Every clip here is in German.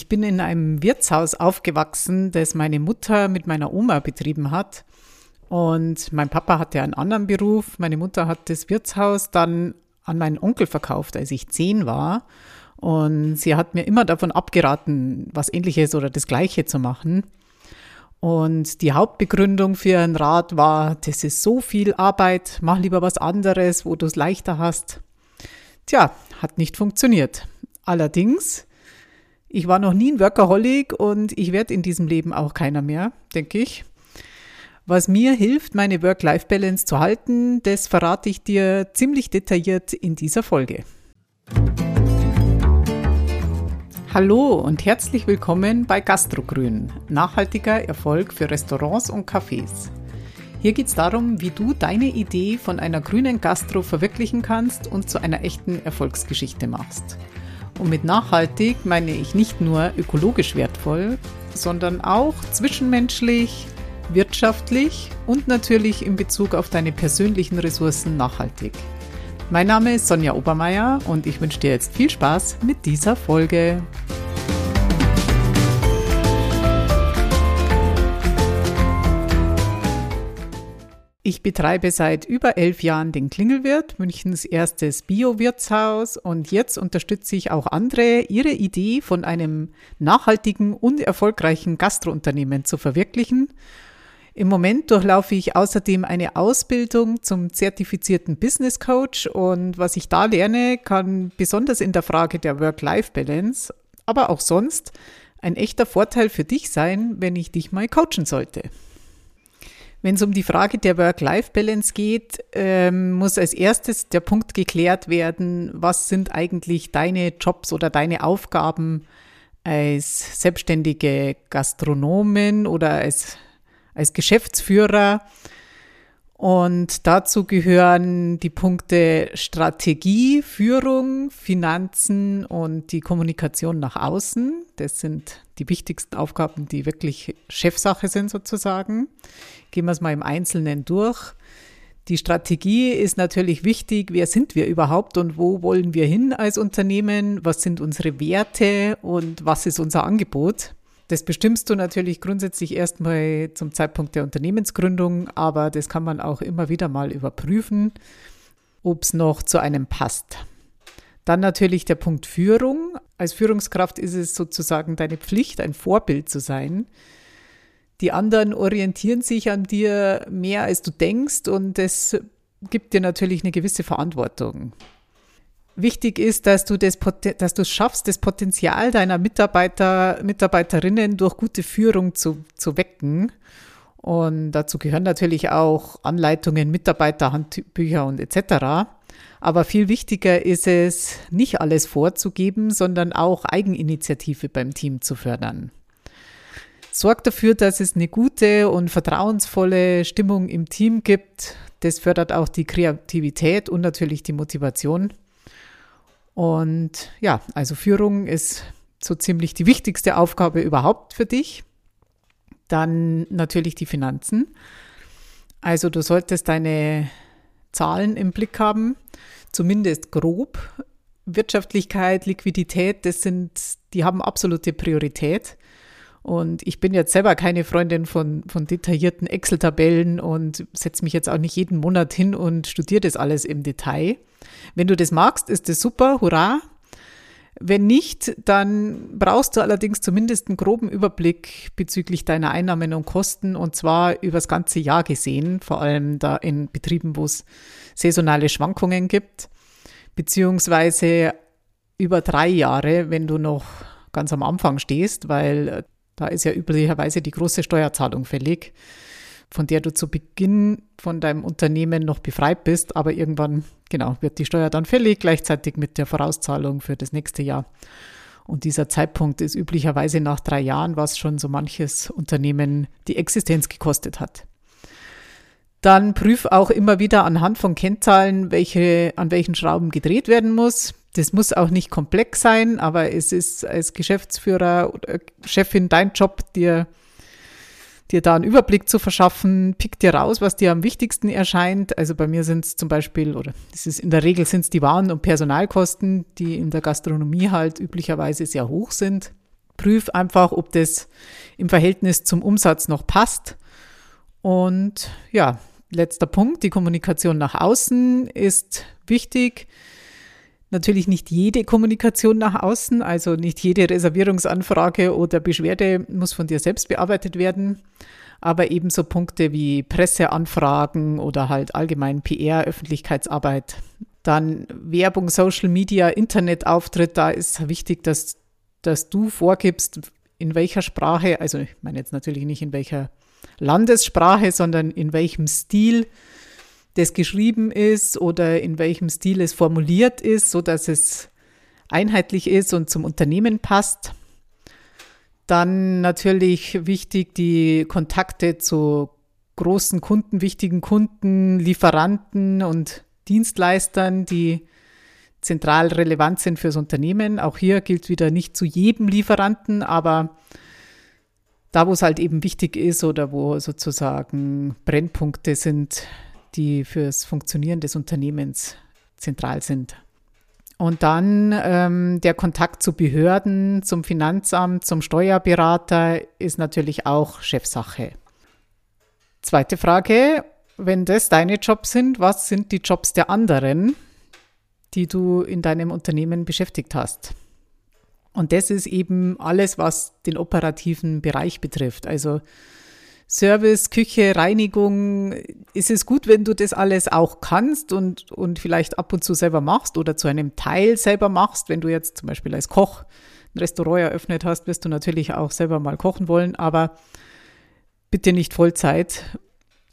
Ich bin in einem Wirtshaus aufgewachsen, das meine Mutter mit meiner Oma betrieben hat. Und mein Papa hatte einen anderen Beruf. Meine Mutter hat das Wirtshaus dann an meinen Onkel verkauft, als ich zehn war. Und sie hat mir immer davon abgeraten, was ähnliches oder das gleiche zu machen. Und die Hauptbegründung für einen Rat war, das ist so viel Arbeit, mach lieber was anderes, wo du es leichter hast. Tja, hat nicht funktioniert. Allerdings, ich war noch nie ein Workaholic und ich werde in diesem Leben auch keiner mehr, denke ich. Was mir hilft, meine Work-Life-Balance zu halten, das verrate ich dir ziemlich detailliert in dieser Folge. Hallo und herzlich willkommen bei Gastrogrün, nachhaltiger Erfolg für Restaurants und Cafés. Hier geht es darum, wie du deine Idee von einer grünen Gastro verwirklichen kannst und zu einer echten Erfolgsgeschichte machst. Und mit nachhaltig meine ich nicht nur ökologisch wertvoll, sondern auch zwischenmenschlich, wirtschaftlich und natürlich in Bezug auf deine persönlichen Ressourcen nachhaltig. Mein Name ist Sonja Obermeier und ich wünsche dir jetzt viel Spaß mit dieser Folge. Ich betreibe seit über elf Jahren den Klingelwirt, Münchens erstes Bio-Wirtshaus. Und jetzt unterstütze ich auch andere, ihre Idee von einem nachhaltigen und erfolgreichen Gastrounternehmen zu verwirklichen. Im Moment durchlaufe ich außerdem eine Ausbildung zum zertifizierten Business Coach. Und was ich da lerne, kann besonders in der Frage der Work-Life-Balance, aber auch sonst ein echter Vorteil für dich sein, wenn ich dich mal coachen sollte. Wenn es um die Frage der Work-Life-Balance geht, ähm, muss als erstes der Punkt geklärt werden, was sind eigentlich deine Jobs oder deine Aufgaben als selbstständige Gastronomin oder als als Geschäftsführer. Und dazu gehören die Punkte Strategie, Führung, Finanzen und die Kommunikation nach außen. Das sind die wichtigsten Aufgaben, die wirklich Chefsache sind sozusagen. Gehen wir es mal im Einzelnen durch. Die Strategie ist natürlich wichtig. Wer sind wir überhaupt und wo wollen wir hin als Unternehmen? Was sind unsere Werte und was ist unser Angebot? Das bestimmst du natürlich grundsätzlich erstmal zum Zeitpunkt der Unternehmensgründung, aber das kann man auch immer wieder mal überprüfen, ob es noch zu einem passt. Dann natürlich der Punkt Führung. Als Führungskraft ist es sozusagen deine Pflicht, ein Vorbild zu sein. Die anderen orientieren sich an dir mehr, als du denkst und das gibt dir natürlich eine gewisse Verantwortung. Wichtig ist, dass du das, dass du schaffst, das Potenzial deiner Mitarbeiter, Mitarbeiterinnen durch gute Führung zu, zu wecken. Und dazu gehören natürlich auch Anleitungen, Mitarbeiterhandbücher und etc. Aber viel wichtiger ist es, nicht alles vorzugeben, sondern auch Eigeninitiative beim Team zu fördern. Sorg dafür, dass es eine gute und vertrauensvolle Stimmung im Team gibt. Das fördert auch die Kreativität und natürlich die Motivation. Und ja, also Führung ist so ziemlich die wichtigste Aufgabe überhaupt für dich. Dann natürlich die Finanzen. Also du solltest deine Zahlen im Blick haben, zumindest grob. Wirtschaftlichkeit, Liquidität, das sind, die haben absolute Priorität. Und ich bin jetzt selber keine Freundin von, von detaillierten Excel-Tabellen und setze mich jetzt auch nicht jeden Monat hin und studiere das alles im Detail. Wenn du das magst, ist das super, hurra. Wenn nicht, dann brauchst du allerdings zumindest einen groben Überblick bezüglich deiner Einnahmen und Kosten und zwar über das ganze Jahr gesehen, vor allem da in Betrieben, wo es saisonale Schwankungen gibt, beziehungsweise über drei Jahre, wenn du noch ganz am Anfang stehst, weil da ist ja üblicherweise die große Steuerzahlung fällig, von der du zu Beginn von deinem Unternehmen noch befreit bist, aber irgendwann, genau, wird die Steuer dann fällig, gleichzeitig mit der Vorauszahlung für das nächste Jahr. Und dieser Zeitpunkt ist üblicherweise nach drei Jahren, was schon so manches Unternehmen die Existenz gekostet hat. Dann prüf auch immer wieder anhand von Kennzahlen, welche, an welchen Schrauben gedreht werden muss. Das muss auch nicht komplex sein, aber es ist als Geschäftsführer oder Chefin dein Job, dir, dir da einen Überblick zu verschaffen. Pick dir raus, was dir am wichtigsten erscheint. Also bei mir sind es zum Beispiel, oder das ist in der Regel sind es die Waren- und Personalkosten, die in der Gastronomie halt üblicherweise sehr hoch sind. Prüf einfach, ob das im Verhältnis zum Umsatz noch passt. Und ja, letzter Punkt, die Kommunikation nach außen ist wichtig. Natürlich nicht jede Kommunikation nach außen, also nicht jede Reservierungsanfrage oder Beschwerde muss von dir selbst bearbeitet werden, aber ebenso Punkte wie Presseanfragen oder halt allgemein PR, Öffentlichkeitsarbeit. Dann Werbung, Social Media, Internetauftritt, da ist wichtig, dass, dass du vorgibst, in welcher Sprache, also ich meine jetzt natürlich nicht in welcher Landessprache, sondern in welchem Stil das geschrieben ist oder in welchem Stil es formuliert ist, so dass es einheitlich ist und zum Unternehmen passt. Dann natürlich wichtig die Kontakte zu großen Kunden, wichtigen Kunden, Lieferanten und Dienstleistern, die zentral relevant sind fürs Unternehmen. Auch hier gilt wieder nicht zu jedem Lieferanten, aber da, wo es halt eben wichtig ist oder wo sozusagen Brennpunkte sind, die fürs Funktionieren des Unternehmens zentral sind. Und dann ähm, der Kontakt zu Behörden, zum Finanzamt, zum Steuerberater ist natürlich auch Chefsache. Zweite Frage, wenn das deine Jobs sind, was sind die Jobs der anderen, die du in deinem Unternehmen beschäftigt hast? Und das ist eben alles, was den operativen Bereich betrifft. Also Service, Küche, Reinigung, ist es gut, wenn du das alles auch kannst und, und vielleicht ab und zu selber machst oder zu einem Teil selber machst. Wenn du jetzt zum Beispiel als Koch ein Restaurant eröffnet hast, wirst du natürlich auch selber mal kochen wollen, aber bitte nicht Vollzeit.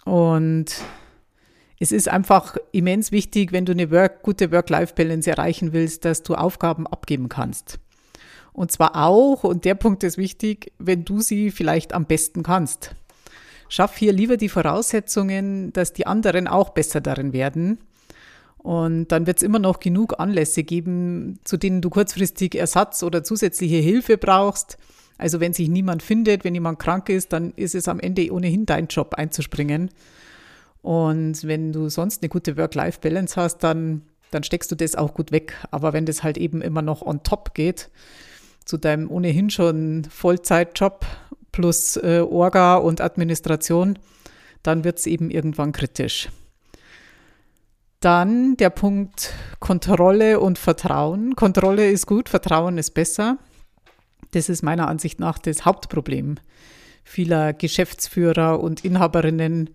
Und es ist einfach immens wichtig, wenn du eine Work, gute Work-Life-Balance erreichen willst, dass du Aufgaben abgeben kannst. Und zwar auch, und der Punkt ist wichtig, wenn du sie vielleicht am besten kannst. Schaff hier lieber die Voraussetzungen, dass die anderen auch besser darin werden. Und dann wird es immer noch genug Anlässe geben, zu denen du kurzfristig Ersatz oder zusätzliche Hilfe brauchst. Also wenn sich niemand findet, wenn jemand krank ist, dann ist es am Ende ohnehin dein Job einzuspringen. Und wenn du sonst eine gute Work-Life-Balance hast, dann, dann steckst du das auch gut weg. Aber wenn das halt eben immer noch on top geht, zu deinem ohnehin schon Vollzeitjob plus äh, Orga und Administration, dann wird es eben irgendwann kritisch. Dann der Punkt Kontrolle und Vertrauen. Kontrolle ist gut, Vertrauen ist besser. Das ist meiner Ansicht nach das Hauptproblem vieler Geschäftsführer und Inhaberinnen.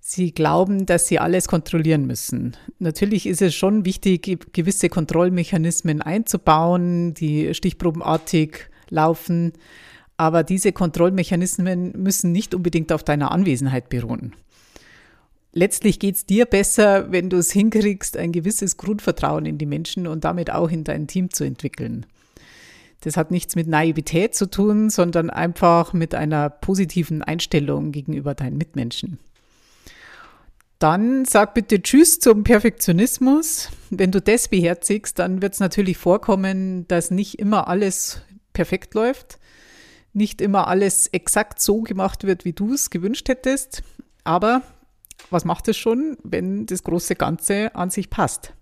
Sie glauben, dass sie alles kontrollieren müssen. Natürlich ist es schon wichtig, gewisse Kontrollmechanismen einzubauen, die stichprobenartig laufen. Aber diese Kontrollmechanismen müssen nicht unbedingt auf deiner Anwesenheit beruhen. Letztlich geht es dir besser, wenn du es hinkriegst, ein gewisses Grundvertrauen in die Menschen und damit auch in dein Team zu entwickeln. Das hat nichts mit Naivität zu tun, sondern einfach mit einer positiven Einstellung gegenüber deinen Mitmenschen. Dann sag bitte Tschüss zum Perfektionismus. Wenn du das beherzigst, dann wird es natürlich vorkommen, dass nicht immer alles perfekt läuft, nicht immer alles exakt so gemacht wird, wie du es gewünscht hättest. Aber was macht es schon, wenn das große Ganze an sich passt?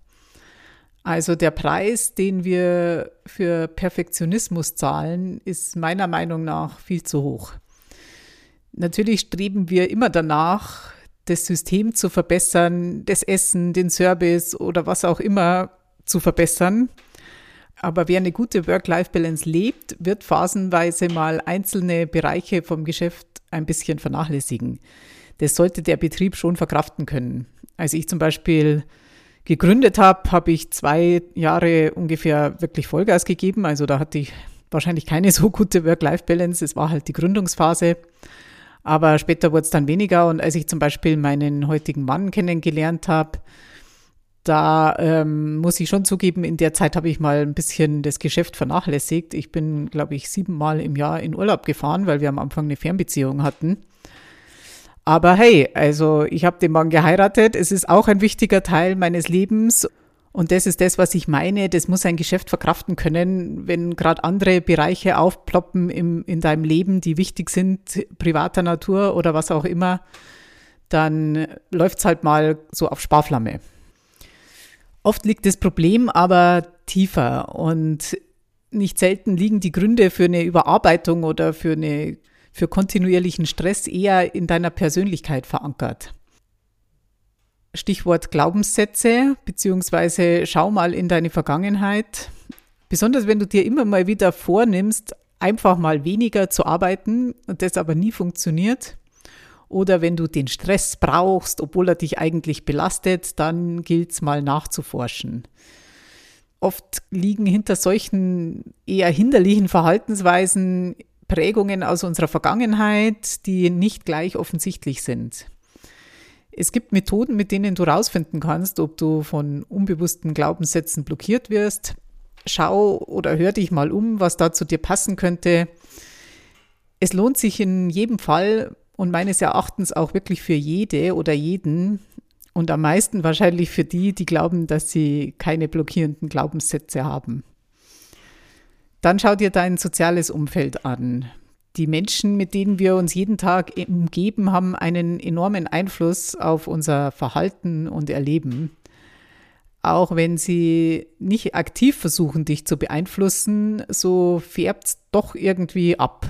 Also der Preis, den wir für Perfektionismus zahlen, ist meiner Meinung nach viel zu hoch. Natürlich streben wir immer danach, das System zu verbessern, das Essen, den Service oder was auch immer zu verbessern. Aber wer eine gute Work-Life-Balance lebt, wird phasenweise mal einzelne Bereiche vom Geschäft ein bisschen vernachlässigen. Das sollte der Betrieb schon verkraften können. Als ich zum Beispiel gegründet habe, habe ich zwei Jahre ungefähr wirklich Vollgas gegeben. Also da hatte ich wahrscheinlich keine so gute Work-Life-Balance. Es war halt die Gründungsphase. Aber später wurde es dann weniger. Und als ich zum Beispiel meinen heutigen Mann kennengelernt habe, da ähm, muss ich schon zugeben, in der Zeit habe ich mal ein bisschen das Geschäft vernachlässigt. Ich bin, glaube ich, siebenmal im Jahr in Urlaub gefahren, weil wir am Anfang eine Fernbeziehung hatten. Aber hey, also ich habe den Mann geheiratet. Es ist auch ein wichtiger Teil meines Lebens. Und das ist das, was ich meine. Das muss ein Geschäft verkraften können, wenn gerade andere Bereiche aufploppen im, in deinem Leben, die wichtig sind, privater Natur oder was auch immer, dann läuft es halt mal so auf Sparflamme. Oft liegt das Problem aber tiefer und Nicht selten liegen die Gründe für eine Überarbeitung oder für, eine, für kontinuierlichen Stress eher in deiner Persönlichkeit verankert. Stichwort Glaubenssätze, beziehungsweise schau mal in deine Vergangenheit. Besonders wenn du dir immer mal wieder vornimmst, einfach mal weniger zu arbeiten und das aber nie funktioniert. Oder wenn du den Stress brauchst, obwohl er dich eigentlich belastet, dann gilt es mal nachzuforschen. Oft liegen hinter solchen eher hinderlichen Verhaltensweisen Prägungen aus unserer Vergangenheit, die nicht gleich offensichtlich sind. Es gibt Methoden, mit denen du herausfinden kannst, ob du von unbewussten Glaubenssätzen blockiert wirst. Schau oder hör dich mal um, was da zu dir passen könnte. Es lohnt sich in jedem Fall und meines Erachtens auch wirklich für jede oder jeden und am meisten wahrscheinlich für die, die glauben, dass sie keine blockierenden Glaubenssätze haben. Dann schau dir dein soziales Umfeld an. Die Menschen, mit denen wir uns jeden Tag umgeben, haben einen enormen Einfluss auf unser Verhalten und Erleben. Auch wenn sie nicht aktiv versuchen, dich zu beeinflussen, so färbt es doch irgendwie ab.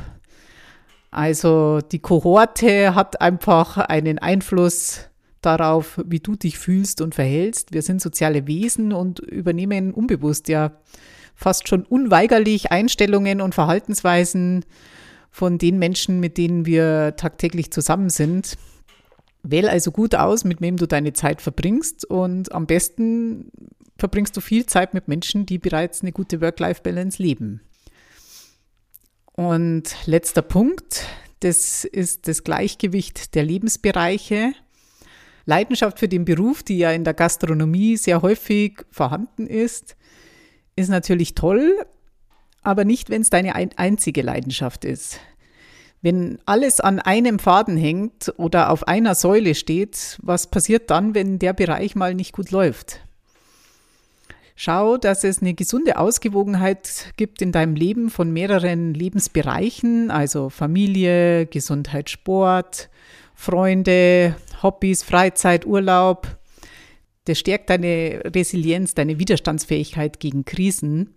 Also die Kohorte hat einfach einen Einfluss darauf, wie du dich fühlst und verhältst. Wir sind soziale Wesen und übernehmen unbewusst ja fast schon unweigerlich Einstellungen und Verhaltensweisen von den Menschen, mit denen wir tagtäglich zusammen sind. Wähl also gut aus, mit wem du deine Zeit verbringst und am besten verbringst du viel Zeit mit Menschen, die bereits eine gute Work-Life-Balance leben. Und letzter Punkt, das ist das Gleichgewicht der Lebensbereiche. Leidenschaft für den Beruf, die ja in der Gastronomie sehr häufig vorhanden ist, ist natürlich toll, aber nicht, wenn es deine einzige Leidenschaft ist. Wenn alles an einem Faden hängt oder auf einer Säule steht, was passiert dann, wenn der Bereich mal nicht gut läuft? Schau, dass es eine gesunde Ausgewogenheit gibt in deinem Leben von mehreren Lebensbereichen, also Familie, Gesundheit, Sport, Freunde, Hobbys, Freizeit, Urlaub. Das stärkt deine Resilienz, deine Widerstandsfähigkeit gegen Krisen.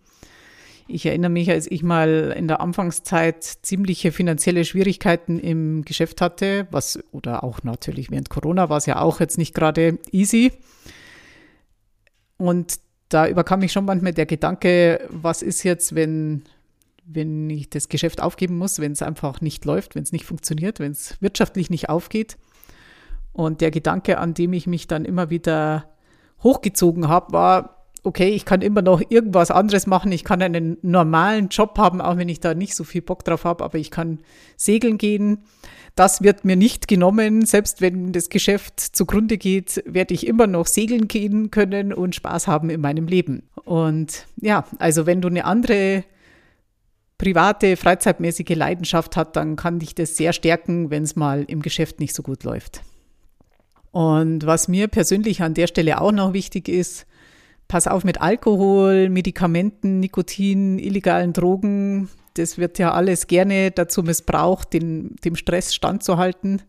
Ich erinnere mich, als ich mal in der Anfangszeit ziemliche finanzielle Schwierigkeiten im Geschäft hatte, was, oder auch natürlich während Corona war es ja auch jetzt nicht gerade easy. Und da überkam mich schon manchmal der Gedanke, was ist jetzt, wenn, wenn ich das Geschäft aufgeben muss, wenn es einfach nicht läuft, wenn es nicht funktioniert, wenn es wirtschaftlich nicht aufgeht. Und der Gedanke, an dem ich mich dann immer wieder hochgezogen habe, war, okay, ich kann immer noch irgendwas anderes machen. Ich kann einen normalen Job haben, auch wenn ich da nicht so viel Bock drauf habe, aber ich kann segeln gehen. Das wird mir nicht genommen. Selbst wenn das Geschäft zugrunde geht, werde ich immer noch segeln gehen können und Spaß haben in meinem Leben. Und ja, also wenn du eine andere private, freizeitmäßige Leidenschaft hast, dann kann dich das sehr stärken, wenn es mal im Geschäft nicht so gut läuft. Und was mir persönlich an der Stelle auch noch wichtig ist, pass auf mit Alkohol, Medikamenten, Nikotin, illegalen Drogen. Das wird ja alles gerne dazu missbraucht, den, dem Stress standzuhalten.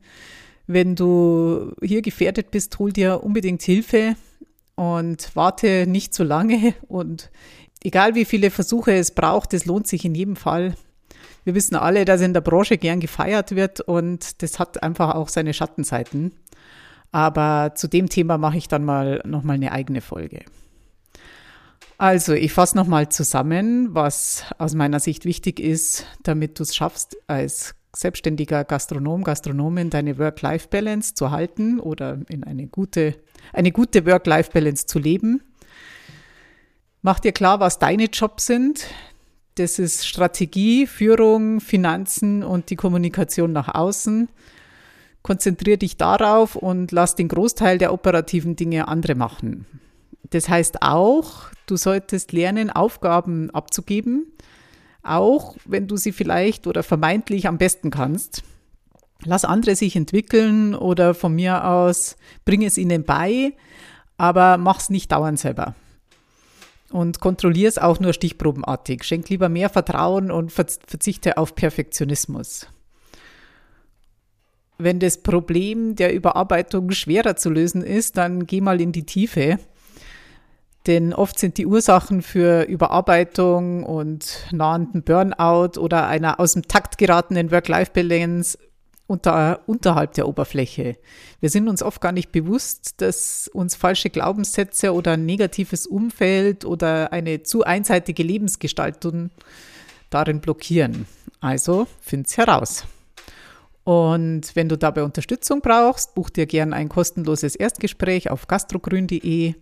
Wenn du hier gefährdet bist, hol dir unbedingt Hilfe und warte nicht zu lange. Und egal wie viele Versuche es braucht, es lohnt sich in jedem Fall. Wir wissen alle, dass in der Branche gern gefeiert wird und das hat einfach auch seine Schattenseiten. Aber zu dem Thema mache ich dann mal nochmal eine eigene Folge. Also, ich fasse nochmal zusammen, was aus meiner Sicht wichtig ist, damit du es schaffst, als selbstständiger Gastronom, Gastronomin deine Work-Life-Balance zu halten oder in eine gute, eine gute Work-Life-Balance zu leben. Mach dir klar, was deine Jobs sind. Das ist Strategie, Führung, Finanzen und die Kommunikation nach außen. Konzentriere dich darauf und lass den Großteil der operativen Dinge andere machen. Das heißt auch, du solltest lernen, Aufgaben abzugeben, auch wenn du sie vielleicht oder vermeintlich am besten kannst. Lass andere sich entwickeln oder von mir aus bring es ihnen bei, aber mach es nicht dauernd selber. Und kontrollier es auch nur stichprobenartig. Schenk lieber mehr Vertrauen und verzichte auf Perfektionismus. Wenn das Problem der Überarbeitung schwerer zu lösen ist, dann geh mal in die Tiefe Denn oft sind die Ursachen für Überarbeitung und nahenden Burnout oder einer aus dem Takt geratenen Work-Life-Balance unter, unterhalb der Oberfläche. Wir sind uns oft gar nicht bewusst, dass uns falsche Glaubenssätze oder ein negatives Umfeld oder eine zu einseitige Lebensgestaltung darin blockieren. Also find's heraus. Und wenn du dabei Unterstützung brauchst, buch dir gern ein kostenloses Erstgespräch auf gastrogrün.de.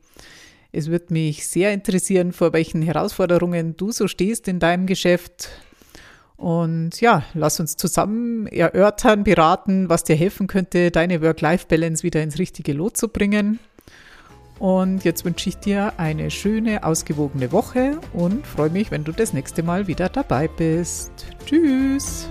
Es wird mich sehr interessieren, vor welchen Herausforderungen du so stehst in deinem Geschäft. Und ja, lass uns zusammen erörtern, beraten, was dir helfen könnte, deine Work-Life-Balance wieder ins richtige Lot zu bringen. Und jetzt wünsche ich dir eine schöne, ausgewogene Woche und freue mich, wenn du das nächste Mal wieder dabei bist. Tschüss!